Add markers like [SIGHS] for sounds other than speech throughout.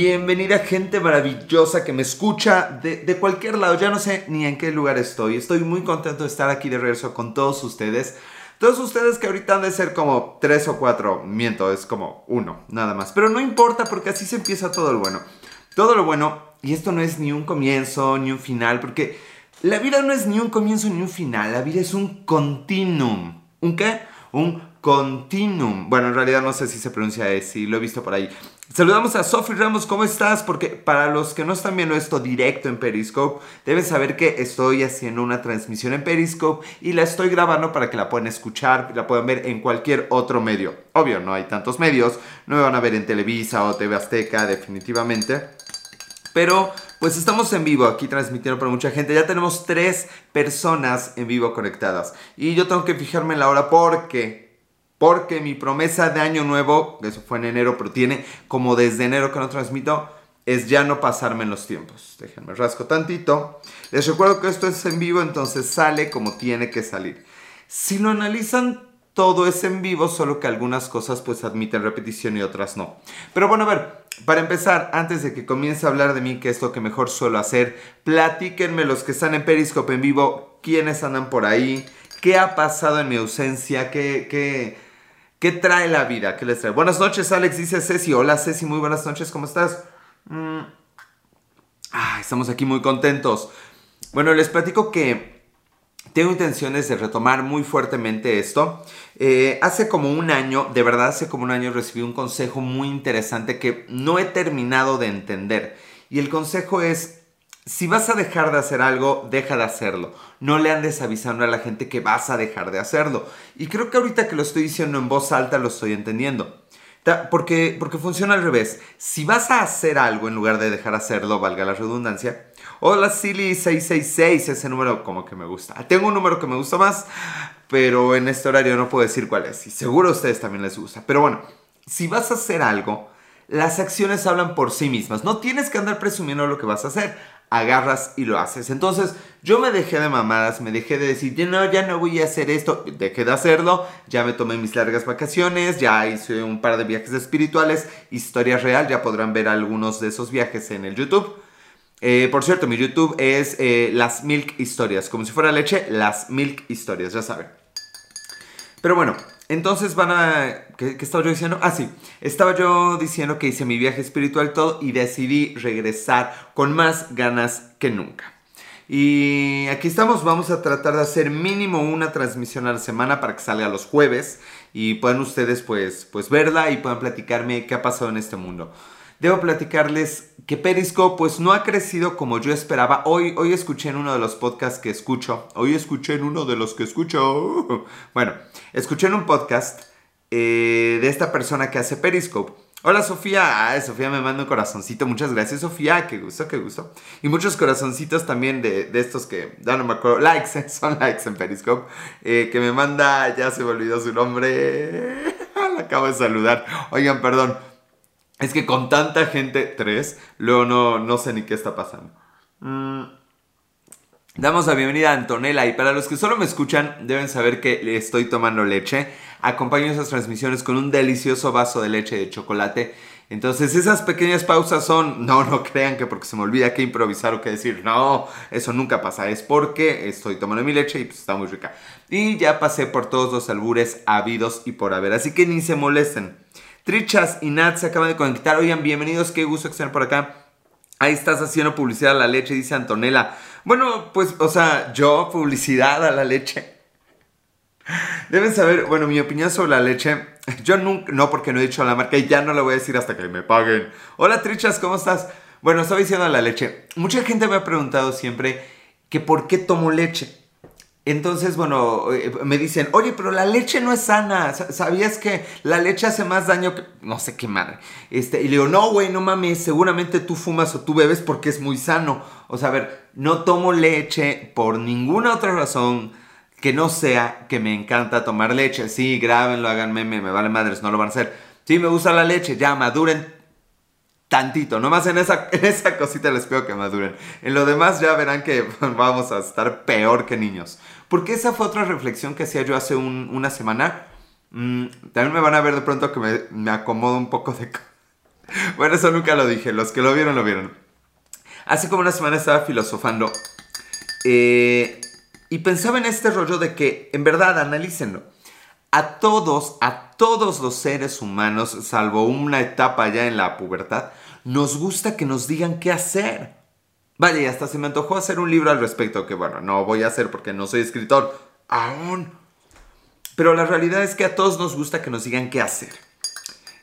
Bienvenida gente maravillosa que me escucha de, de, cualquier lado. Ya no sé ni en qué lugar estoy. Estoy muy contento de estar aquí de regreso con todos ustedes. Todos ustedes que ahorita han de ser como tres o cuatro. Miento, es como uno, nada más. Pero no importa porque así se empieza todo lo bueno. Todo lo bueno. Y esto no es ni un comienzo ni un final. Porque la vida no es ni un comienzo ni un final. La vida es un continuum. ¿Un qué? Un continuum. Bueno, en realidad no sé si se pronuncia así, lo he visto por ahí. Saludamos a Sophie Ramos, ¿cómo estás? Porque para los que no están viendo esto directo en Periscope, deben saber que estoy haciendo una transmisión en Periscope y la estoy grabando para que la puedan escuchar, la puedan ver en cualquier otro medio. Obvio, no hay tantos medios, no me van a ver en Televisa o TV Azteca, definitivamente. Pero pues estamos en vivo aquí transmitiendo para mucha gente. Ya tenemos tres personas en vivo conectadas. Y yo tengo que fijarme en la hora porque porque mi promesa de año nuevo, eso fue en enero, pero tiene como desde enero que no transmito, es ya no pasarme en los tiempos. Déjenme rasco tantito. Les recuerdo que esto es en vivo, entonces sale como tiene que salir. Si lo analizan, todo es en vivo, solo que algunas cosas pues admiten repetición y otras no. Pero bueno, a ver, para empezar, antes de que comience a hablar de mí, que es lo que mejor suelo hacer, platíquenme los que están en Periscope en vivo, quiénes andan por ahí, qué ha pasado en mi ausencia, qué... qué ¿Qué trae la vida? ¿Qué les trae? Buenas noches, Alex, dice Ceci. Hola, Ceci, muy buenas noches, ¿cómo estás? Mm. Estamos aquí muy contentos. Bueno, les platico que tengo intenciones de retomar muy fuertemente esto. Eh, hace como un año, de verdad hace como un año recibí un consejo muy interesante que no he terminado de entender. Y el consejo es, si vas a dejar de hacer algo, deja de hacerlo. No le andes avisando a la gente que vas a dejar de hacerlo. Y creo que ahorita que lo estoy diciendo en voz alta lo estoy entendiendo. Porque, porque funciona al revés. Si vas a hacer algo en lugar de dejar de hacerlo, valga la redundancia. Hola Silly666, ese número como que me gusta. Tengo un número que me gusta más, pero en este horario no puedo decir cuál es. Y seguro a ustedes también les gusta. Pero bueno, si vas a hacer algo, las acciones hablan por sí mismas. No tienes que andar presumiendo lo que vas a hacer agarras y lo haces. Entonces yo me dejé de mamadas, me dejé de decir, no, ya no voy a hacer esto, dejé de hacerlo, ya me tomé mis largas vacaciones, ya hice un par de viajes espirituales, historia real, ya podrán ver algunos de esos viajes en el YouTube. Eh, por cierto, mi YouTube es eh, Las Milk Historias, como si fuera leche, Las Milk Historias, ya saben. Pero bueno, entonces van a... ¿Qué, estaba yo diciendo? Ah, sí. Estaba yo diciendo que hice mi viaje espiritual todo y decidí regresar con más ganas que nunca. Y aquí estamos, vamos a tratar de hacer mínimo una transmisión a la semana para que salga los jueves y puedan ustedes pues, pues verla y puedan platicarme qué ha pasado en este mundo. Debo platicarles que Periscope pues no ha crecido como yo esperaba. Hoy, hoy escuché en uno de los podcasts que escucho. Hoy escuché en uno de los que escucho. [LAUGHS] Bueno, escuché en un podcast eh, de esta persona que hace Periscope. Hola Sofía, Sofía me manda un corazoncito, muchas gracias Sofía, qué gusto, qué gusto. Y muchos corazoncitos también de, estos que, ya no me acuerdo, likes, [LAUGHS] son likes en Periscope, eh, que me manda, ya se me olvidó su nombre, [LAUGHS] la acabo de saludar. Oigan, perdón, es que con tanta gente, tres, luego no, no sé ni qué está pasando. Mm. Damos la bienvenida a Antonella y para los que solo me escuchan deben saber que estoy tomando leche. Acompaño esas transmisiones con un delicioso vaso de leche de chocolate. Entonces esas pequeñas pausas son, no, no crean que porque se me olvida qué improvisar o qué decir, no, eso nunca pasa, es porque estoy tomando mi leche y pues está muy rica. Y ya pasé por todos los albures habidos y por haber, así que ni se molesten. Trichas y Nat se acaban de conectar. Oigan, bienvenidos, qué gusto que estén por acá. Ahí estás haciendo publicidad a la leche, dice Antonella. Bueno, pues, o sea, yo, publicidad a la leche. Deben saber, bueno, mi opinión sobre la leche. Yo nunca, no porque no he dicho la marca y ya no la voy a decir hasta que me paguen. Hola Trichas, ¿cómo estás? Bueno, estaba diciendo la leche. Mucha gente me ha preguntado siempre que por qué tomo leche. Entonces, bueno, eh, me dicen, oye, pero la leche no es sana. ¿Sabías que la leche hace más daño que... No sé qué madre. Este, y le digo, no, güey, no mames, seguramente tú fumas o tú bebes porque es muy sano. O sea, a ver, no tomo leche por ninguna otra razón que no sea que me encanta tomar leche. Sí, grábenlo, hagan meme, me vale madres, no lo van a hacer. Sí, me gusta la leche, ya maduren tantito, nomás en esa, [LAUGHS] en esa cosita les pido que maduren. En lo demás ya verán que [LAUGHS] vamos a estar peor que niños. Porque esa fue otra reflexión que hacía yo hace una semana. Mm, también me van a ver de pronto que me, me acomodo un poco de... [LAUGHS] bueno, eso nunca lo dije. Los que lo vieron, lo vieron. Hace como una semana estaba filosofando. Eh, y pensaba en este rollo de que, en verdad, analícenlo. A todos, a todos los seres humanos, salvo una etapa ya en la pubertad, nos gusta que nos digan qué hacer. Vaya, y hasta se me antojó hacer un libro al respecto, que bueno, no voy a hacer porque no soy escritor, aún. Pero la realidad es que a todos nos gusta que nos digan qué hacer.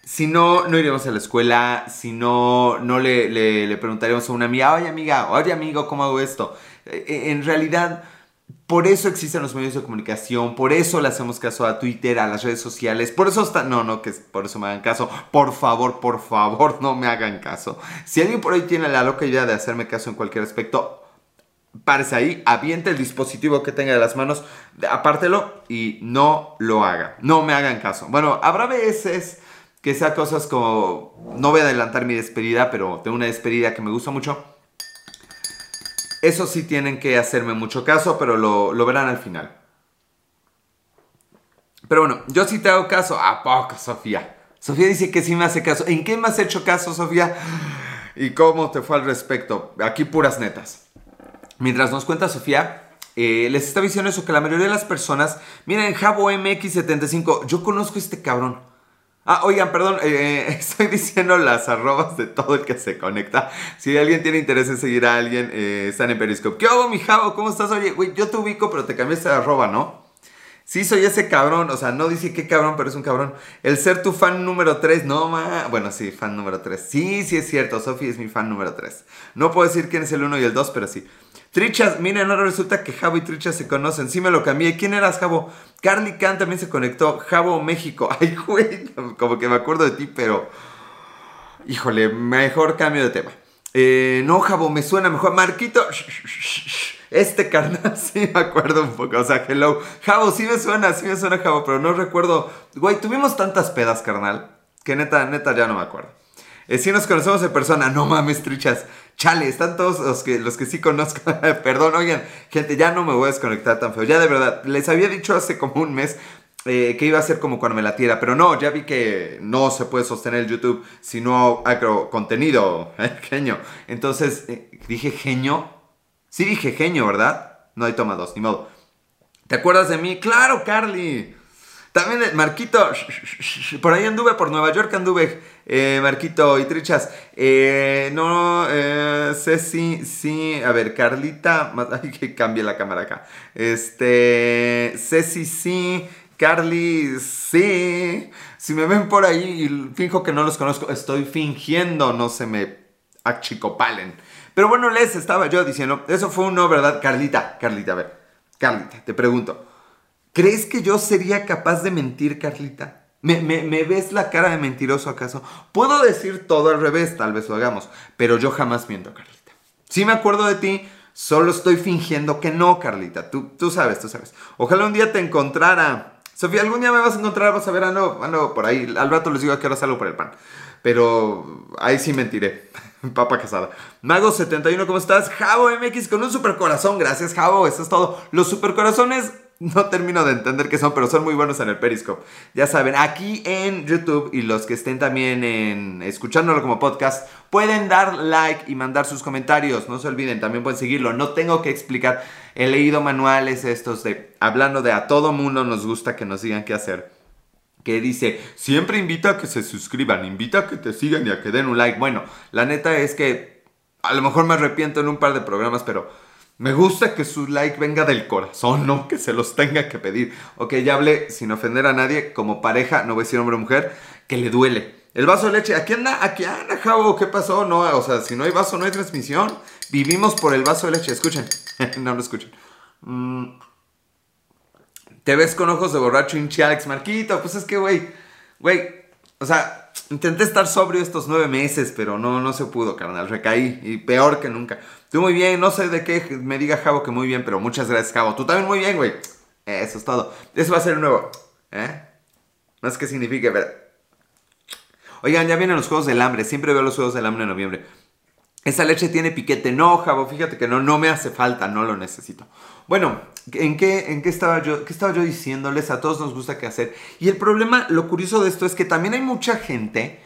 Si no, no iremos a la escuela, si no, no le, le, le preguntaremos a una amiga, oye amiga, oye amigo, ¿cómo hago esto? Eh, eh, en realidad por eso existen los medios de comunicación, por eso le hacemos caso a Twitter, a las redes sociales, por eso está... No, no, que por eso me hagan caso. Por favor, por favor, no me hagan caso. Si alguien por ahí tiene la loca idea de hacerme caso en cualquier aspecto, párese ahí, aviente el dispositivo que tenga de las manos, apártelo y no lo haga. No me hagan caso. Bueno, habrá veces que sea cosas como... No voy a adelantar mi despedida, pero tengo una despedida que me gusta mucho eso sí tienen que hacerme mucho caso, pero lo, verán al final. Pero bueno, yo sí te hago caso. ¿A poco, Sofía? Sofía dice que sí me hace caso. ¿En qué me has hecho caso, Sofía? ¿Y cómo te fue al respecto? Aquí puras netas. Mientras nos cuenta Sofía, eh, les está diciendo eso, que la mayoría de las personas... Miren, Jabo MX75, yo conozco a este cabrón. Ah, oigan, perdón, eh, [LAUGHS] estoy diciendo las arrobas de todo el que se conecta. Si alguien tiene interés en seguir a alguien, eh, están en Periscope. ¿Qué hago, mi Javo? ¿Cómo estás? Oye, güey, yo te ubico, pero te cambiaste de arroba, ¿no? Sí, soy ese cabrón, o sea, no dice qué cabrón, pero es un cabrón. El ser tu fan número 3, no, ma. Bueno, sí, fan número 3. Sí, sí es cierto, Sofi es mi fan número 3. No puedo decir quién es el 1 y el 2, pero sí. Trichas, miren, ahora resulta que Javo y Trichas se conocen. Sí me lo cambié. ¿Quién eras, Javo? Carly Khan también se conectó. Javo México. [LAUGHS] Ay, güey, como que me acuerdo de ti, pero... Híjole, mejor cambio de tema. Eh, no, Javo, me suena mejor. Marquito, este carnal [LAUGHS] sí me acuerdo un poco. O sea, hello. Javo, sí me suena, sí me suena Javo, pero no recuerdo. Güey, tuvimos tantas pedas, carnal, que neta, neta ya no me acuerdo. Eh, si nos conocemos en persona, no mames, trichas. Chale, están todos los que, los que sí conozco. [LAUGHS] Perdón, oigan, gente, ya no me voy a desconectar tan feo. Ya de verdad, les había dicho hace como un mes eh, que iba a ser como cuando me la tira, pero no, ya vi que no se puede sostener el YouTube si no hago contenido, [LAUGHS] ¿eh? genio. Entonces, dije genio. Sí dije genio, ¿verdad? No hay toma dos, ni modo. ¿Te acuerdas de mí? Claro, Carly. También Marquito, por ahí anduve, por Nueva York anduve, eh, Marquito y Trichas. Eh, no, eh, sé si, sí, a ver, Carlita, [LAUGHS] ay, que cambie la cámara acá. Este, Ceci, sí, Carly, sí. Si me ven por ahí y finjo que no los conozco, estoy fingiendo, no se me achicopalen. Pero bueno, les estaba yo diciendo, eso fue uno, ¿verdad? Carlita, Carlita, a ver, Carlita, te pregunto. ¿Crees que yo sería capaz de mentir, Carlita? ¿Me, ves la cara de mentiroso acaso? Puedo decir todo al revés, tal vez lo hagamos, pero yo jamás miento, Carlita. Si me acuerdo de ti, solo estoy fingiendo que no, Carlita. Tú, tú sabes, tú sabes. Ojalá un día te encontrara. Sofía, algún día me vas a encontrar, vas a ver, ando, ando por ahí. Al rato les digo a qué hora salgo por el pan. Pero ahí sí mentiré. [LAUGHS] Papa casada. Mago71, ¿cómo estás? Javo MX con un super corazón. Gracias, Javo. Eso es todo. Los super corazones no termino de entender qué son, pero son muy buenos en el Periscope. Ya saben, aquí en YouTube y los que estén también en escuchándolo como podcast, pueden dar like y mandar sus comentarios. No se olviden, también pueden seguirlo. No tengo que explicar. He leído manuales estos de hablando de a todo mundo nos gusta que nos digan qué hacer. Que dice, siempre invita a que se suscriban, invita a que te sigan y a que den un like. Bueno, la neta es que a lo mejor me arrepiento en un par de programas, pero me gusta que su like venga del corazón, no que se los tenga que pedir. Ok, ya hablé sin ofender a nadie, como pareja, no voy a decir hombre o mujer, que le duele. El vaso de leche, aquí anda, aquí anda, Javo, ¿qué pasó? No, o sea, si no hay vaso, no hay transmisión. Vivimos por el vaso de leche, escuchen. [LAUGHS] no lo escuchen. Mm. Te ves con ojos de borracho, hinche Alex Marquito. Pues es que, güey, güey, o sea, intenté estar sobrio estos nueve meses, pero no, no se pudo, carnal. Recaí y peor que nunca. Tú muy bien, no sé de qué me diga Javo que muy bien, pero muchas gracias, Javo. Tú también muy bien, güey. Eso es todo. Eso va a ser nuevo. ¿Eh? No es que signifique, pero... Oigan, ya vienen los Juegos del Hambre. Siempre veo los Juegos del Hambre en noviembre. Esa leche tiene piquete. No, Javo, fíjate que no, no me hace falta, no lo necesito. Bueno, ¿en qué, en qué estaba yo? ¿Qué estaba yo diciéndoles? A todos nos gusta qué hacer. Y el problema, lo curioso de esto es que también hay mucha gente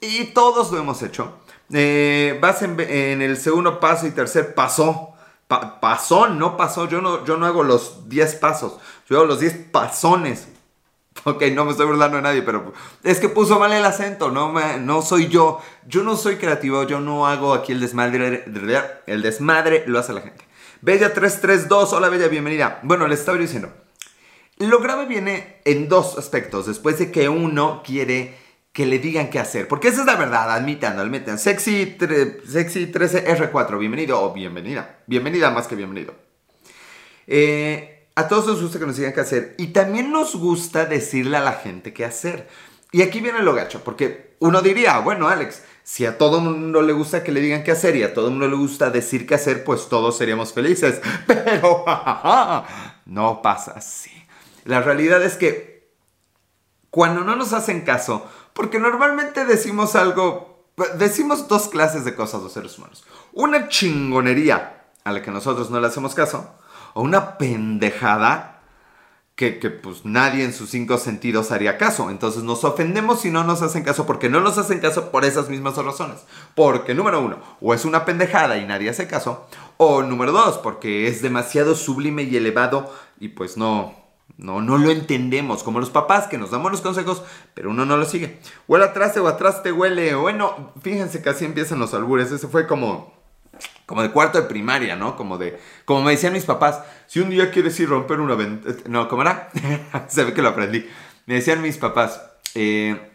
Y todos lo hemos hecho. Eh, vas en, el segundo paso y tercer paso. pasó, no pasó. Yo no, yo no hago los 10 pasos. Yo hago los 10 pasones. Ok, no me estoy burlando de nadie, pero es que puso mal el acento, no, no soy yo. Yo no soy creativo, yo no hago aquí el desmadre. El desmadre lo hace la gente. Bella 332, hola Bella, bienvenida. Bueno, les estaba diciendo. Lo grave viene en dos aspectos. Después de que uno quiere que le digan qué hacer. Porque esa es la verdad, admitan, admitan. Sexy, sexy 13R4, bienvenido o bienvenida. Bienvenida más que bienvenido. Eh, a todos nos gusta que nos digan qué hacer y también nos gusta decirle a la gente qué hacer. Y aquí viene lo gacho, porque uno diría, bueno, Alex, si a todo mundo le gusta que le digan qué hacer y a todo mundo le gusta decir qué hacer, pues todos seríamos felices. [LAUGHS] Pero [LAUGHS] no pasa así. La realidad es que cuando no nos hacen caso, porque normalmente decimos algo, decimos dos clases de cosas los seres humanos. Una chingonería a la que nosotros no le hacemos caso o una pendejada que, pues nadie en sus cinco sentidos haría caso. Entonces nos ofendemos si no nos hacen caso porque no nos hacen caso por esas mismas razones. Porque número uno, o es una pendejada y nadie hace caso. O número dos, porque es demasiado sublime y elevado y pues no, no, no lo entendemos. Como los papás que nos damos los consejos, pero uno no lo sigue. Huele atrás o atrás te huele. Bueno, fíjense que así empiezan los albures. Ese fue como como de cuarto de primaria, ¿no? Como de, como me decían mis papás, si un día quieres ir a romper una ventana, no, ¿cómo era? [LAUGHS] Se ve que lo aprendí. Me decían mis papás, eh,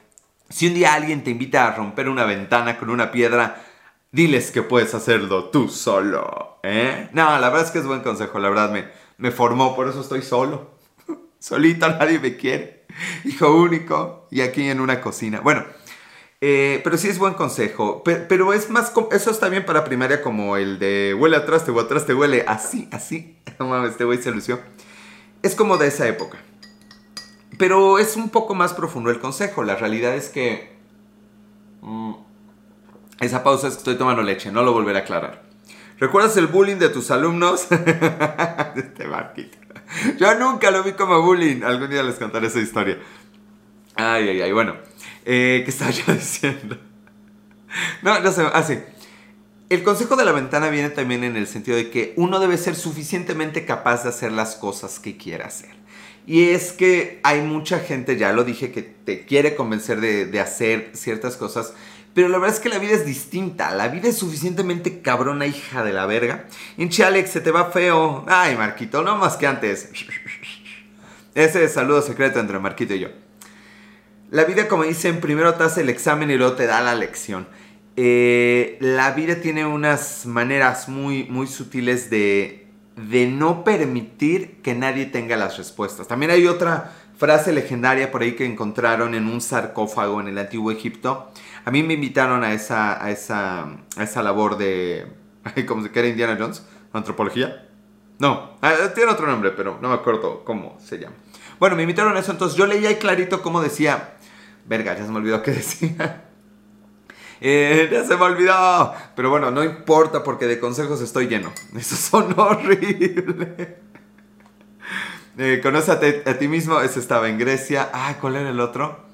si un día alguien te invita a romper una ventana con una piedra, diles que puedes hacerlo tú solo, ¿eh? No, la verdad es que es buen consejo, la verdad me, me formó, por eso estoy solo. [LAUGHS] Solito, nadie me quiere. Hijo único y aquí en una cocina. Bueno, eh, pero sí es buen consejo. Pero, es más, eso está bien para primaria como el de huele atrás, te huele atrás, te huele. Así, así. [LAUGHS] No mames, este güey se lució. Es como de esa época. Pero es un poco más profundo el consejo. La realidad es que... Mm, esa pausa es que estoy tomando leche, no lo volveré a aclarar. ¿Recuerdas el bullying de tus alumnos? [LAUGHS] este barquito. Yo nunca lo vi como bullying. Algún día les contaré esa historia. Ay, ay, ay. Bueno. Eh, ¿Qué estaba yo [LAUGHS] diciendo? No, no sé, así. Ah, el consejo de la ventana viene también en el sentido de que uno debe ser suficientemente capaz de hacer las cosas que quiera hacer. Y es que hay mucha gente, ya lo dije, que te quiere convencer de, hacer ciertas cosas, pero la verdad es que la vida es distinta. La vida es suficientemente cabrona, hija de la verga. Hinche Alex, se te va feo. Ay, Marquito, no más que antes. [LAUGHS] Ese saludo secreto entre Marquito y yo. La vida, como dicen, primero te hace el examen y luego te da la lección. Eh, la vida tiene unas maneras muy, muy sutiles de, de no permitir que nadie tenga las respuestas. También hay otra frase legendaria por ahí que encontraron en un sarcófago en el antiguo Egipto. A mí me invitaron a esa, a esa, a esa labor de, [LAUGHS] como se quiera Indiana Jones, antropología. No, ah, tiene otro nombre, pero no me acuerdo cómo se llama. Bueno, me invitaron a eso, entonces yo leía ahí clarito cómo decía, Verga, ya se me olvidó qué decía. [LAUGHS] Eh, ya se me olvidó. Pero bueno, no importa porque de consejos estoy lleno. [LAUGHS] Esos son horribles. Eh, conoce a, ti mismo. Ese estaba en Grecia. Ah, ¿cuál era el otro?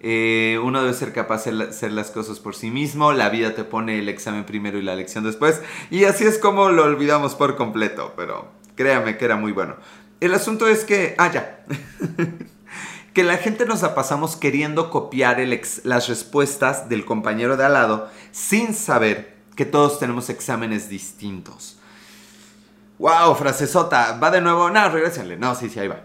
Eh, uno debe ser capaz de hacer las cosas por sí mismo. La vida te pone el examen primero y la lección después. Y así es como lo olvidamos por completo. Pero créame que era muy bueno. El asunto es que... Ah, ya. [LAUGHS] que la gente nos la pasamos queriendo copiar las respuestas del compañero de al lado sin saber que todos tenemos exámenes distintos. ¡Wow! Frasesota. Va de nuevo. No, regrésenle. No, sí, sí, ahí va.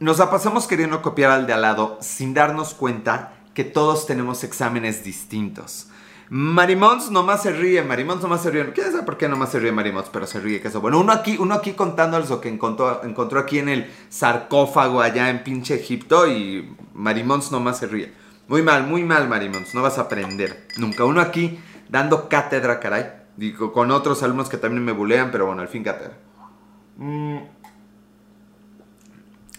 Nos la pasamos queriendo copiar al de al lado sin darnos cuenta que todos tenemos exámenes distintos. Marimons nomás se ríe, Marimons nomás se ríe. ¿Quién sabe por qué nomás se ríe Marimons? Pero se ríe que eso. Bueno, uno aquí, uno aquí contándoles lo que encontró, encontró aquí en el sarcófago allá en pinche Egipto y Marimons nomás se ríe. Muy mal, muy mal Marimons, no vas a aprender. Nunca. Uno aquí dando cátedra, caray. Digo, con otros alumnos que también me bulean, pero bueno, al fin cátedra. Mm.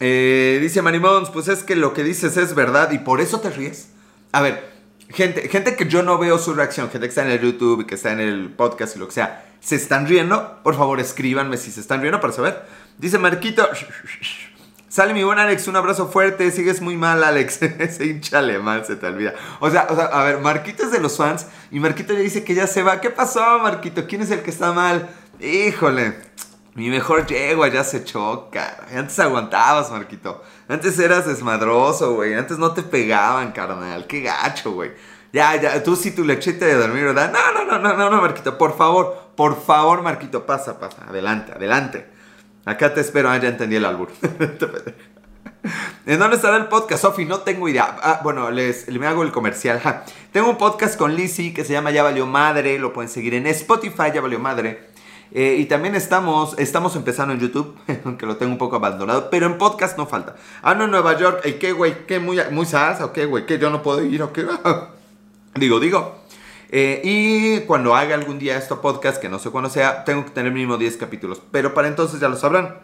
Eh, dice Marimons, pues es que lo que dices es verdad y por eso te ríes. A ver, gente, gente que yo no veo su reacción, gente que está en el YouTube y que está en el podcast y lo que sea, ¿se están riendo? Por favor, escríbanme si se están riendo para saber. Dice Marquito, Sale mi buen Alex, un abrazo fuerte. Sigues muy mal, Alex. [LAUGHS] Ese hincha alemán se te olvida. O sea, o sea, a ver, Marquito es de los fans y Marquito le dice que ya se va. ¿Qué pasó, Marquito? ¿Quién es el que está mal? Híjole, mi mejor yegua ya se choca. Antes aguantabas, Marquito. Antes eras desmadroso, güey. Antes no te pegaban, carnal. Qué gacho, güey. Ya, ya, tú sí tu lechita de dormir, ¿verdad? No, no, no, no, no, no, Marquito. Por favor, por favor, Marquito, pasa, pasa. Adelante, adelante. Acá te espero. Ah, ya entendí el albur. [LAUGHS] ¿En dónde estará el podcast, Sofi? No tengo idea. Ah, bueno, les, me hago el comercial. Tengo un podcast con Lizzie que se llama Ya Valió Madre. Lo pueden seguir en Spotify, Ya Valió Madre. Eh, y también estamos, estamos empezando en YouTube, [LAUGHS] aunque lo tengo un poco abandonado, pero en podcast no falta. Ah, no, en Nueva York, ¿qué, güey? ¿Qué, muy, muy salsa o qué, güey? ¿Qué, yo no puedo ir o qué? [LAUGHS] digo, digo. Eh, y cuando haga algún día esto podcast, que no sé cuándo sea, tengo que tener mínimo 10 capítulos. Pero para entonces ya lo sabrán.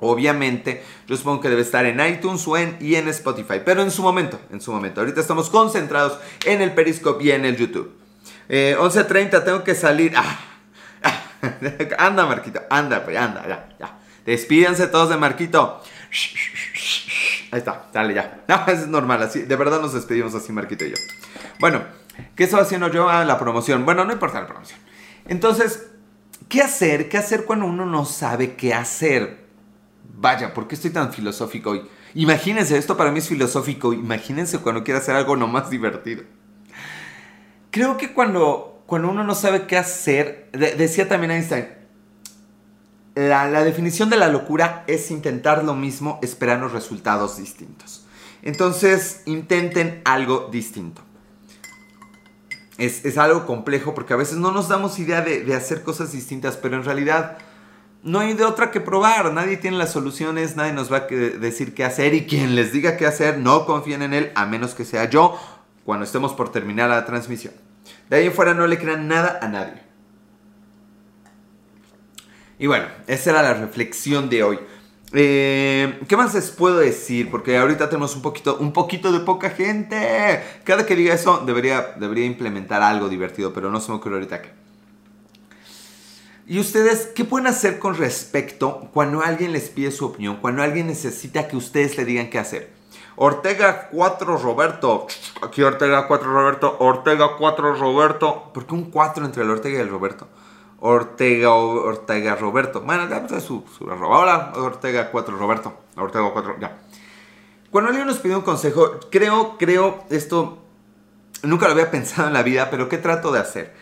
Obviamente, yo supongo que debe estar en iTunes o en, y en Spotify. Pero en su momento, en su momento. Ahorita estamos concentrados en el Periscope y en el YouTube. Eh, 11.30, tengo que salir. Ah, [LAUGHS] anda, Marquito, anda, pues, anda, ya, ya. Despídense todos de Marquito. Ahí está, dale ya. [LAUGHS] No, es normal, así, de verdad nos despedimos así, Marquito y yo. Bueno, ¿qué estaba haciendo yo? a ah, la promoción. Bueno, no importa la promoción. Entonces, ¿qué hacer? ¿Qué hacer cuando uno no sabe qué hacer? Vaya, ¿por qué estoy tan filosófico hoy? Imagínense, esto para mí es filosófico. Imagínense cuando quiera hacer algo no más [LAUGHS] divertido. Creo que cuando cuando uno no sabe qué hacer, decía también Einstein, la, definición de la locura es intentar lo mismo esperando resultados distintos. Entonces, intenten algo distinto. Es, algo complejo porque a veces no nos damos idea de, de, hacer cosas distintas, pero en realidad no hay de otra que probar. Nadie tiene las soluciones, nadie nos va a decir qué hacer y quien les diga qué hacer, no confíen en él, a menos que sea yo cuando estemos por terminar la transmisión. De ahí en fuera no le crean nada a nadie. Y bueno, esa era la reflexión de hoy. Eh, ¿Qué más les puedo decir? Porque ahorita tenemos un poquito, un poquito de poca gente. Cada que diga eso debería, debería implementar algo divertido, pero no se me ocurre ahorita qué. ¿Y ustedes qué pueden hacer con respecto cuando alguien les pide su opinión? Cuando alguien necesita que ustedes le digan qué hacer. Ortega 4 Roberto. Aquí Ortega 4 Roberto. Ortega 4 Roberto. ¿Por qué un 4 entre el Ortega y el Roberto? Ortega, Ortega Roberto. Bueno, ya pues, su, su Hola, Ortega 4 Roberto. Ortega 4, ya. Cuando alguien nos pide un consejo, creo, creo, esto nunca lo había pensado en la vida, pero ¿qué trato de hacer?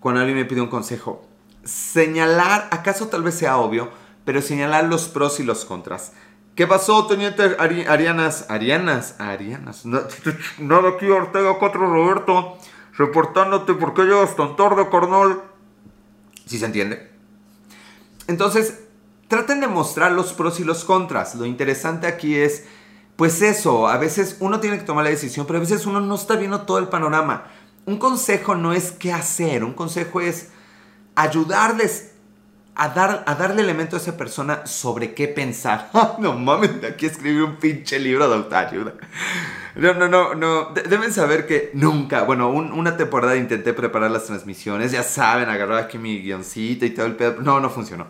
Cuando alguien me pide un consejo, señalar, acaso tal vez sea obvio, pero señalar los pros y los contras. ¿Qué pasó, teniente Arianas? Arianas, Arianas. [LAUGHS] Nada aquí, Ortega 4 Roberto. Reportándote por qué llegas tan tarde, carnal. ¿Sí se entiende? Entonces, traten de mostrar los pros y los contras. Lo interesante aquí es, pues eso, a veces uno tiene que tomar la decisión, pero a veces uno no está viendo todo el panorama. Un consejo no es qué hacer, un consejo es ayudarles a, dar, a darle elemento a esa persona sobre qué pensar. [LAUGHS] no mames, de aquí escribí un pinche libro de autoayuda. No, no, no, no. deben saber que nunca, bueno, una temporada intenté preparar las transmisiones, ya saben, agarrar aquí mi guioncito y todo el pedo. No, no funcionó.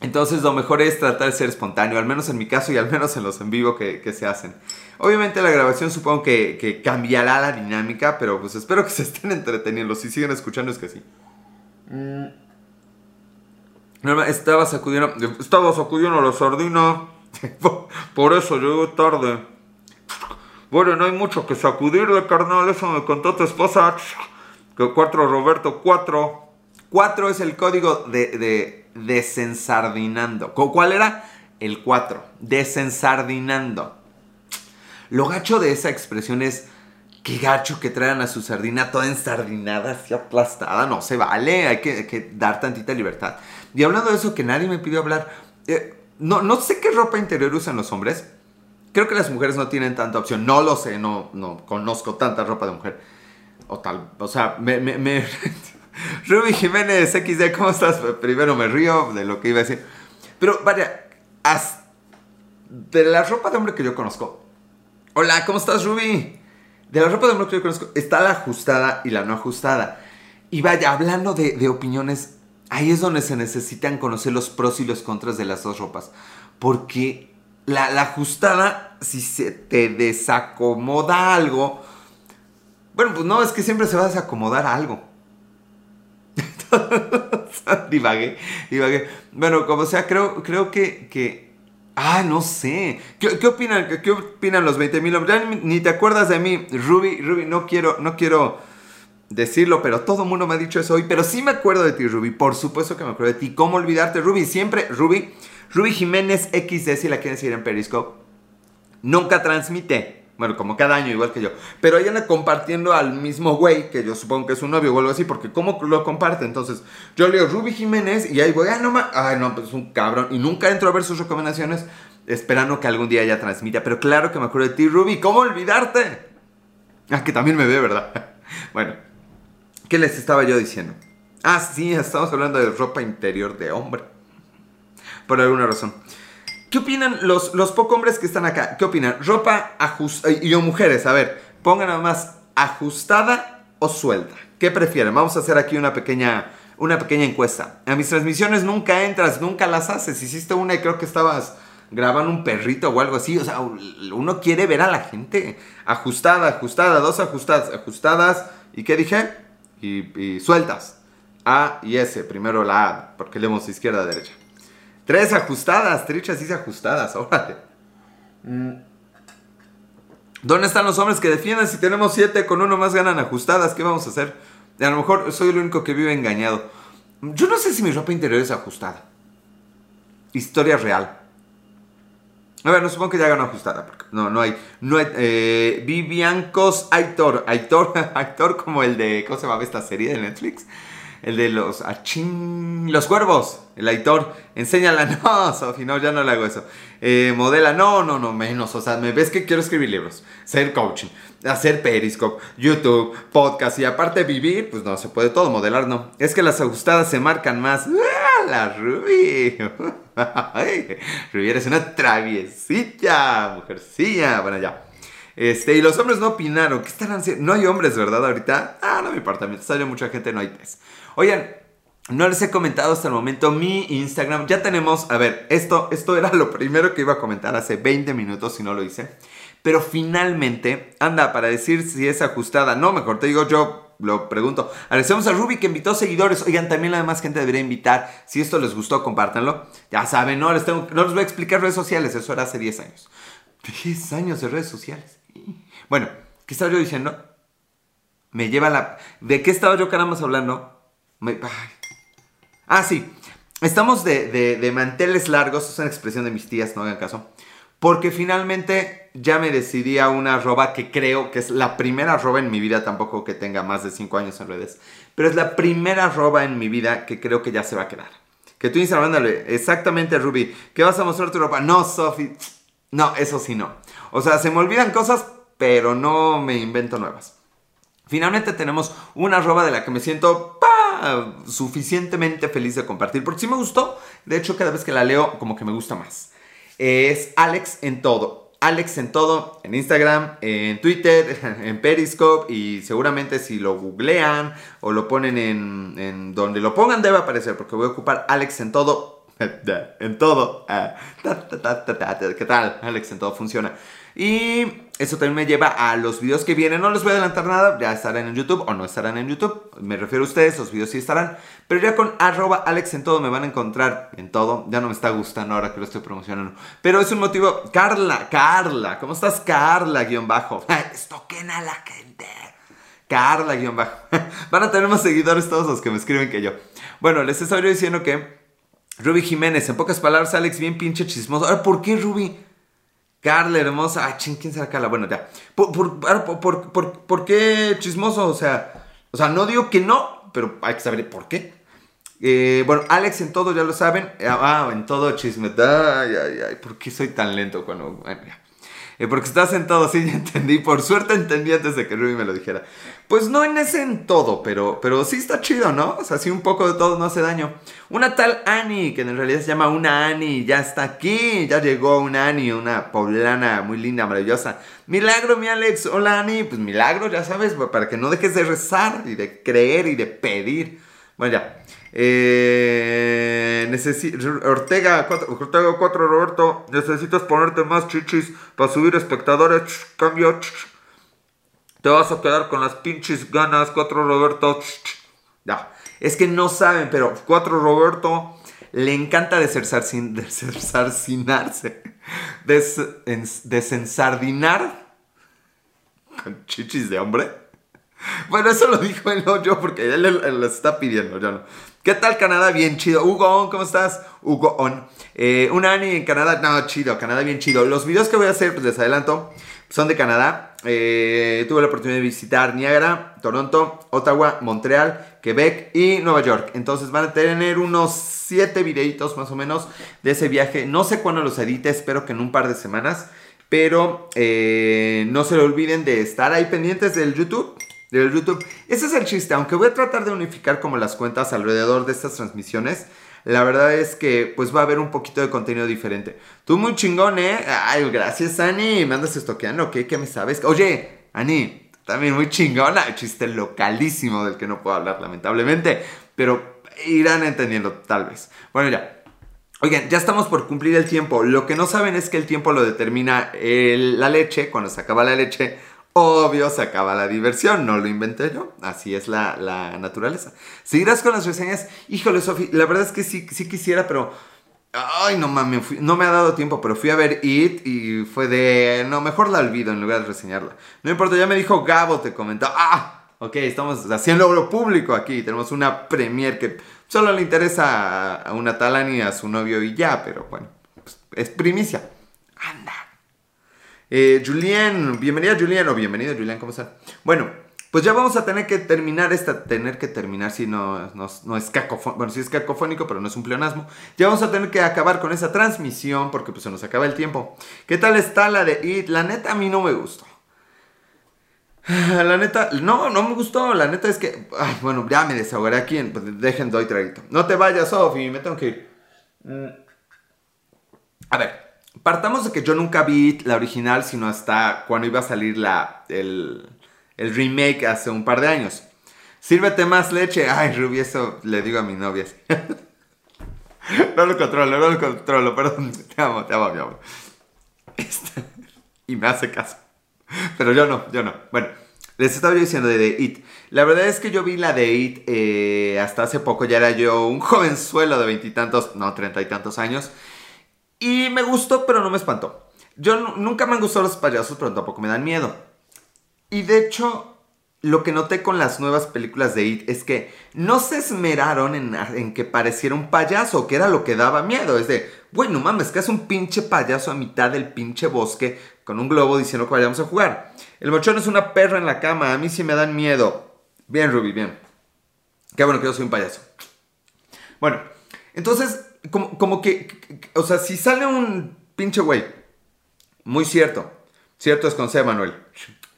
Entonces lo mejor es tratar de ser espontáneo, al menos en mi caso y al menos en los en vivo que, se hacen. Obviamente la grabación supongo que, cambiará la dinámica, pero pues espero que se estén entreteniendo. Si siguen escuchando es que sí. Mm. Estaba sacudiendo, estaba sacudiendo la sardina. [LAUGHS] Por eso llegué tarde. Bueno, no hay mucho que sacudirle, carnal. Eso me contó tu esposa. Que 4 Roberto, 4. 4 es el código de, de desensardinando. ¿Cuál era? El 4. Desensardinando. Lo gacho de esa expresión es qué gacho que traigan a su sardina toda ensardinada, así aplastada. No se vale, hay que dar tantita libertad. Y hablando de eso que nadie me pidió hablar, eh, no, no sé qué ropa interior usan los hombres. Creo que las mujeres no tienen tanta opción. No lo sé, no, no conozco tanta ropa de mujer. O tal, o sea, me... [LAUGHS] Ruby Jiménez XD, ¿cómo estás? Primero me río de lo que iba a decir. Pero vaya, de la ropa de hombre que yo conozco. Hola, ¿cómo estás, Ruby? De la ropa de hombre que yo conozco está la ajustada y la no ajustada. Y vaya, hablando de opiniones Ahí es donde se necesitan conocer los pros y los contras de las dos ropas. Porque la, ajustada, si se te desacomoda algo, bueno, pues no, es que siempre se va a desacomodar algo. [LAUGHS] divagué, divagué. Bueno, como sea, creo, creo que, que... Ah, no sé. ¿Qué, qué opinan, qué, opinan los 20 mil hombres? Ya ni, te acuerdas de mí. Ruby, Ruby, no quiero, no quiero decirlo, pero todo el mundo me ha dicho eso hoy. Pero sí me acuerdo de ti, Ruby. Por supuesto que me acuerdo de ti. ¿Cómo olvidarte, Ruby? Siempre, Ruby. Ruby Jiménez XD, si la quieren seguir en Periscope. Nunca transmite. Bueno, como cada año, igual que yo. Pero ella anda compartiendo al mismo güey, que yo supongo que es un novio o algo así, porque ¿cómo lo comparte? Entonces, yo leo Ruby Jiménez y ahí voy, ah, no más, ay, no, pues es un cabrón. Y nunca entro a ver sus recomendaciones, esperando que algún día ella transmita. Pero claro que me acuerdo de ti, Ruby, ¿cómo olvidarte? Ah, que también me ve, ¿verdad? [LAUGHS] bueno, ¿qué les estaba yo diciendo? Ah, sí, estamos hablando de ropa interior de hombre. Por alguna razón. ¿Qué opinan los, los pocos hombres que están acá? ¿Qué opinan? Ropa ajustada. Y yo, mujeres, a ver, pongan nada más ajustada o suelta. ¿Qué prefieren? Vamos a hacer aquí una pequeña, una pequeña encuesta. A mis transmisiones nunca entras, nunca las haces. Hiciste una y creo que estabas grabando un perrito o algo así. O sea, uno quiere ver a la gente ajustada, ajustada, dos ajustadas, ajustadas. ¿Y qué dije? Y, y sueltas. A y S, primero la A, porque leemos izquierda a derecha. Tres ajustadas, trichas dice ajustadas, [LAUGHS] órale. Mm. ¿Dónde están los hombres que defienden si tenemos siete con uno más ganan ajustadas? ¿Qué vamos a hacer? A lo mejor soy el único que vive engañado. Yo no sé si mi ropa interior es ajustada. Historia real. A ver, no supongo que ya hagan ajustada. Porque no, no hay. No hay eh, Viviancos Aitor. Aitor. [LAUGHS] Aitor como el de. ¿Cómo se llama esta serie de Netflix? El de los achín, los cuervos, el Aitor, enséñala, [LAUGHS] no, Sofi, no, ya no le hago eso. Eh, modela, no, no, no, menos, o sea, me ves que quiero escribir libros, ser coaching, hacer Periscope, YouTube, podcast y aparte vivir, pues no, se puede todo, modelar no. Es que las ajustadas se marcan más. [LAUGHS] ¡Ah, la Ruby! [LAUGHS] Ruby eres una traviesilla, mujercilla. Bueno, ya. Este, y los hombres no opinaron. ¿Qué estarán haciendo? No hay hombres, ¿verdad? Ahorita. Ah, no me importa. Mientras haya mucha gente, no hay test. Oigan, no les he comentado hasta el momento mi Instagram. Ya tenemos, a ver, esto, esto era lo primero que iba a comentar hace 20 minutos si no lo hice. Pero finalmente, anda, para decir si es ajustada. No, mejor te digo yo, lo pregunto. Agradecemos a Ruby que invitó seguidores. Oigan, también la demás gente debería invitar. Si esto les gustó, compártanlo. Ya saben, no les, tengo, no les voy a explicar redes sociales. Eso era hace 10 años. 10 años de redes sociales. Bueno, ¿qué estaba yo diciendo? Me lleva la... ¿De qué estaba yo caramba hablando? Ah, sí. Estamos de, manteles largos, es una expresión de mis tías, no hagan caso. Porque finalmente ya me decidí a una arroba que creo que es la primera arroba en mi vida, tampoco que tenga más de 5 años en redes, pero es la primera arroba en mi vida que creo que ya se va a quedar. Que tú Instagram, ándale, exactamente Ruby, ¿qué vas a mostrar tu ropa? No, Sofi, no, eso sí no. O sea, se me olvidan cosas, pero no me invento nuevas. Finalmente tenemos una arroba de la que me siento suficientemente feliz de compartir, porque sí me gustó. De hecho, cada vez que la leo, como que me gusta más. Es Alex en todo. Alex en todo, en Instagram, en Twitter, [LAUGHS] en Periscope y seguramente si lo googlean o lo ponen en, en donde lo pongan debe aparecer porque voy a ocupar Alex en todo. [LAUGHS] en todo. Ah, ¿Qué tal? Alex en todo funciona. Y eso también me lleva a los videos que vienen. No les voy a adelantar nada, ya estarán en YouTube o no estarán en YouTube. Me refiero a ustedes, los videos sí estarán. Pero ya con arroba Alex en todo me van a encontrar en todo. Ya no me está gustando ahora que lo estoy promocionando. Pero es un motivo. Carla, Carla, ¿cómo estás, Carla? Guión bajo. [LAUGHS] Estoquen a la gente. Carla, guion bajo. [LAUGHS] Van a tener más seguidores todos los que me escriben que yo. Bueno, les estoy diciendo que Ruby Jiménez, en pocas palabras, Alex, bien pinche chismoso. Ahora, ¿por qué Ruby? Carla, hermosa. Ah, ching, ¿quién será Carla? Bueno, ya. ¿Por, por, por, qué chismoso? O sea, o sea, no digo que no, pero hay que saber por qué. Eh, bueno, Alex en todo, ya lo saben. Ah, en todo chisme. Ay, ay, ay. ¿Por qué soy tan lento cuando.? Ya. Eh, porque estás en todo, sí, [LAUGHS] ya entendí. Por suerte entendí antes de que Ruby me lo dijera. Pues no en ese en todo, pero, pero sí está chido, ¿no? O sea, sí un poco de todo no hace daño. Una tal Annie, que en realidad se llama una Annie, ya está aquí. Ya llegó una Annie, una poblana muy linda, maravillosa. Milagro, mi Alex. Hola, Annie. Pues milagro, ya sabes, para que no dejes de rezar y de creer y de pedir. Bueno, ya. Eh, Ortega, Ortega 4, Roberto, necesitas ponerte más chichis para subir espectadores. cambio. Te vas a quedar con las pinches ganas, 4 Roberto. ya. Es que no saben, pero 4 Roberto le encanta desensarcinarse. Des, desensardinar con chichis de hombre. Bueno, eso lo dijo él, no porque él le, está pidiendo, yo no. ¿Qué tal Canadá? Bien chido. Hugo ¿cómo estás? Hugo On. Eh, un Ani en Canadá, no, chido, Canadá bien chido. Los videos que voy a hacer, pues les adelanto, son de Canadá. Eh, tuve la oportunidad de visitar Niagara, Toronto, Ottawa, Montreal, Quebec y Nueva York. Entonces van a tener unos 7 videitos más o menos de ese viaje. No sé cuándo los edite, espero que en un par de semanas. Pero eh, no se lo olviden de estar ahí pendientes del YouTube del YouTube. Ese es el chiste, aunque voy a tratar de unificar como las cuentas alrededor de estas transmisiones. La verdad es que pues va a haber un poquito de contenido diferente. Tú muy chingón, ¿eh? Ay, gracias, Ani. Me andas estoqueando, ¿qué? ¿Qué me sabes? Oye, Ani, también muy chingona. Chiste localísimo del que no puedo hablar, lamentablemente. Pero irán entendiendo, tal vez. Bueno, ya. Oigan, ya estamos por cumplir el tiempo. Lo que no saben es que el tiempo lo determina la leche. Cuando se acaba la leche, Obvio, se acaba la diversión, no lo inventé yo, así es la, naturaleza. Seguirás con las reseñas, híjole Sofi, la verdad es que sí, sí quisiera, pero... Ay, no mames, no me ha dado tiempo, pero fui a ver It y fue de... No, mejor la olvido en lugar de reseñarla. No importa, ya me dijo Gabo, te comentó. Ah, ok, estamos haciendo lo público aquí. Tenemos una premier que solo le interesa a una talani y a su novio y ya, pero bueno, pues, es primicia. Eh, Julien, bienvenida Julien, o bienvenido Julien, ¿cómo están? Bueno, pues ya vamos a tener que terminar esta, tener que terminar si no, no, es cacofónico, bueno, sí es cacofónico, pero no es un pleonasmo. Ya vamos a tener que acabar con esa transmisión porque pues se nos acaba el tiempo. ¿Qué tal está la de It? La neta a mí no me gustó. [SIGHS] La neta, no, no me gustó. La neta es que, bueno, ya me desahogaré aquí. Pues dejen, doy traguito. No te vayas, Sofi, me tengo que ir. Mm. A ver, partamos de que yo nunca vi la original, sino hasta cuando iba a salir la, el, el remake hace un par de años. Sírvete más leche. Ay, Ruby, eso le digo a mi novia. [LAUGHS] no lo controlo, no lo controlo, perdón. Te amo, te amo, mi amor. Este, y me hace caso. Pero yo no, yo no. Bueno, les estaba yo diciendo de The It. La verdad es que yo vi la de It eh, hasta hace poco. Ya era yo un [LAUGHS] jovenzuelo de veintitantos, no, treinta y tantos años. Y me gustó, pero no me espantó. Yo nunca me han gustado los payasos, pero tampoco me dan miedo. Y de hecho, lo que noté con las nuevas películas de It es que no se esmeraron en, que pareciera un payaso, que era lo que daba miedo. Es de, bueno, mames, que es un pinche payaso a mitad del pinche bosque con un globo diciendo que vayamos a jugar. El mochón es una perra en la cama, a mí sí me dan miedo. Bien, Ruby, bien. Qué bueno que yo soy un payaso. Bueno, entonces como, que, o sea, si sale un pinche güey, muy cierto, cierto es con C, Manuel.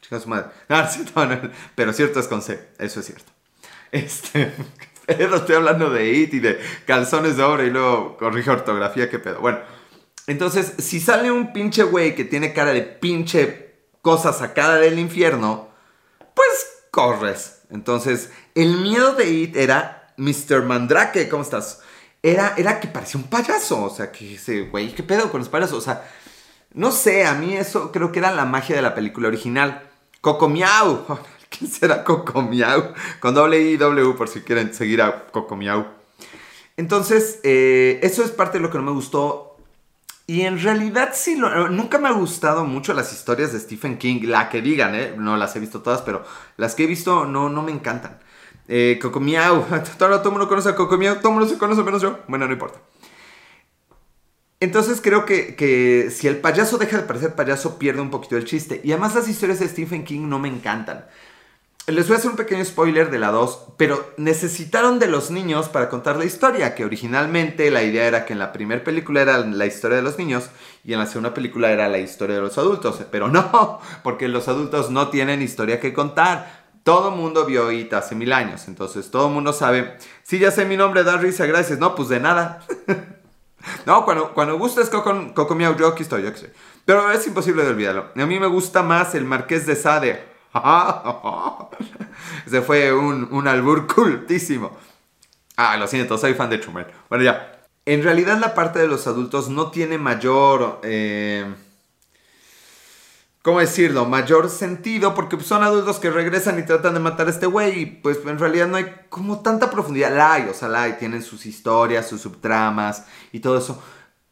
Chica su madre. [LAUGHS] Ah, cierto, Manuel. Pero cierto es con C, eso es cierto. Este, [LAUGHS] estoy hablando de IT y de calzones de obra y luego corrige ortografía, qué pedo. Bueno, entonces, si sale un pinche güey que tiene cara de pinche cosa sacada del infierno, pues corres. Entonces, el miedo de IT era Mr. Mandrake, ¿cómo estás? Era, que parecía un payaso. O sea, que ese güey, ¿qué pedo con los payasos? O sea, no sé, a mí eso creo que era la magia de la película original. Coco Miau. [LAUGHS] ¿Quién será Coco Miau? Con doble I y W por si quieren seguir a Coco Miau. Entonces, eh, eso es parte de lo que no me gustó. Y en realidad sí, nunca me ha gustado mucho las historias de Stephen King. La que digan, ¿eh? No las he visto todas, pero las que he visto no, no me encantan. Eh, Cocomiau. [LAUGHS] Todo el mundo conoce a Cocomiau. Todo el mundo se conoce menos yo. Bueno, no importa. Entonces creo que, que, si el payaso deja de parecer payaso, pierde un poquito el chiste. Y además las historias de Stephen King no me encantan. Les voy a hacer un pequeño spoiler de la 2, pero necesitaron de los niños para contar la historia, que originalmente la idea era que en la primera película era la historia de los niños y en la segunda película era la historia de los adultos, pero no, [LAUGHS] porque los adultos no tienen historia que contar. Todo mundo vio IT hace mil años, entonces todo el mundo sabe. Sí, ya sé mi nombre, da risa, gracias. No, pues de nada. [LAUGHS] no, cuando, cuando gustes Coco, Coco Miau, yo aquí estoy, yo aquí estoy. Pero es imposible de olvidarlo. A mí me gusta más el Marqués de Sade. [LAUGHS] Ese fue un, un albur cultísimo. Ah, lo siento, soy fan de Truman. Bueno, ya. En realidad la parte de los adultos no tiene mayor... Eh, ¿Cómo decirlo? Mayor sentido porque son adultos que regresan y tratan de matar a este güey y pues en realidad no hay como tanta profundidad. La hay, o sea, la hay, tienen sus historias, sus subtramas y todo eso.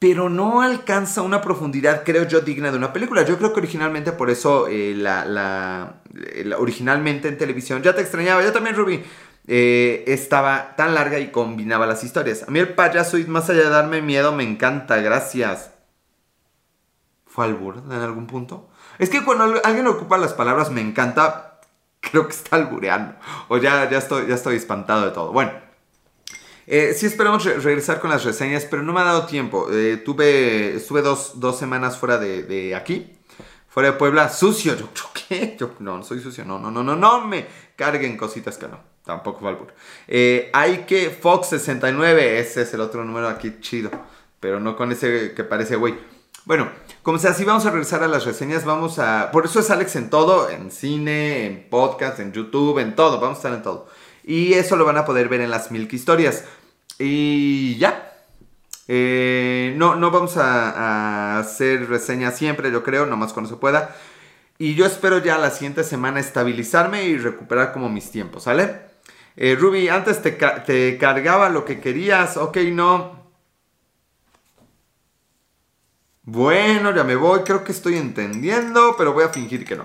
Pero no alcanza una profundidad, creo yo, digna de una película. Yo creo que originalmente por eso eh, la, la, originalmente en televisión, ya te extrañaba, yo también Ruby, eh, estaba tan larga y combinaba las historias. A mí el payaso, más allá de darme miedo, me encanta, gracias. ¿Fue albur en algún punto? Es que cuando alguien ocupa las palabras me encanta, creo que está albureando. O ya, ya, estoy, ya estoy espantado de todo. Bueno, eh, sí esperamos regresar con las reseñas, pero no me ha dado tiempo. Eh, tuve, estuve dos, semanas fuera de, aquí, fuera de Puebla, sucio. Yo, ¿qué? Yo, no, no soy sucio. No, no, no, no, no me carguen cositas que no. Tampoco Valbur. Eh, hay que Fox 69, ese es el otro número aquí chido, pero no con ese que parece güey. Bueno, como sea, si vamos a regresar a las reseñas, vamos a... Por eso es Alex en todo, en cine, en podcast, en YouTube, en todo, vamos a estar en todo. Y eso lo van a poder ver en las Milk Historias. Y ya. Eh, no, no vamos a, hacer reseñas siempre, yo creo, nomás cuando se pueda. Y yo espero ya la siguiente semana estabilizarme y recuperar como mis tiempos, ¿sale? Eh, Ruby, antes te, te cargaba lo que querías, ok, no. Bueno, ya me voy, creo que estoy entendiendo, pero voy a fingir que no.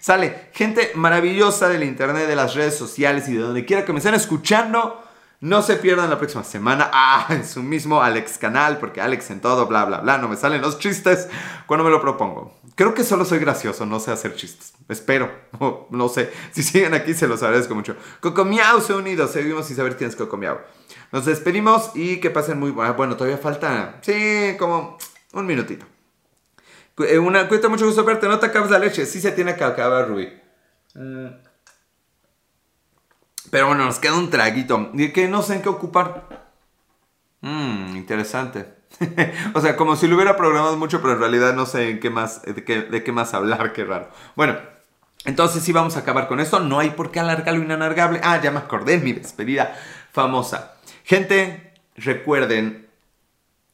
Sale, gente maravillosa del internet, de las redes sociales y de donde quiera que me estén escuchando. No se pierdan la próxima semana, [LAUGHS] ah, en su mismo Alex canal, porque Alex en todo, bla, bla, bla, no me salen los chistes cuando me lo propongo. Creo que solo soy gracioso, no sé hacer chistes. Espero, [LAUGHS] no, sé. Si siguen aquí se los agradezco mucho. Cocomiao se unido, seguimos sin saber quién es Cocomiao. Nos despedimos y que pasen muy bueno. Todavía falta, sí, como un minutito. Eh, una, cuesta mucho gusto verte, no te acabas la leche. Sí se tiene que acabar, Rui. Mm. Pero bueno, nos queda un traguito. Y que no sé en qué ocupar. Mmm, interesante. [LAUGHS] o sea, como si lo hubiera programado mucho, pero en realidad no sé en qué más, de qué, de qué más hablar, qué raro. Bueno, entonces sí vamos a acabar con esto. No hay por qué alargarlo inalargable. Ah, ya me acordé, mi despedida famosa. Gente, recuerden,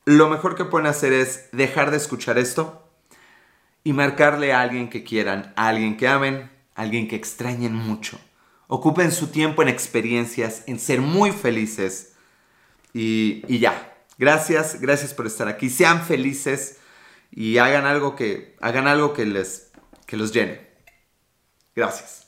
lo mejor que pueden hacer es dejar de escuchar esto y marcarle a alguien que quieran, a alguien que amen, a alguien que extrañen mucho. Ocupen su tiempo en experiencias, en ser muy felices y, ya. Gracias, gracias por estar aquí. Sean felices y hagan algo que, hagan algo que les que los llene. Gracias.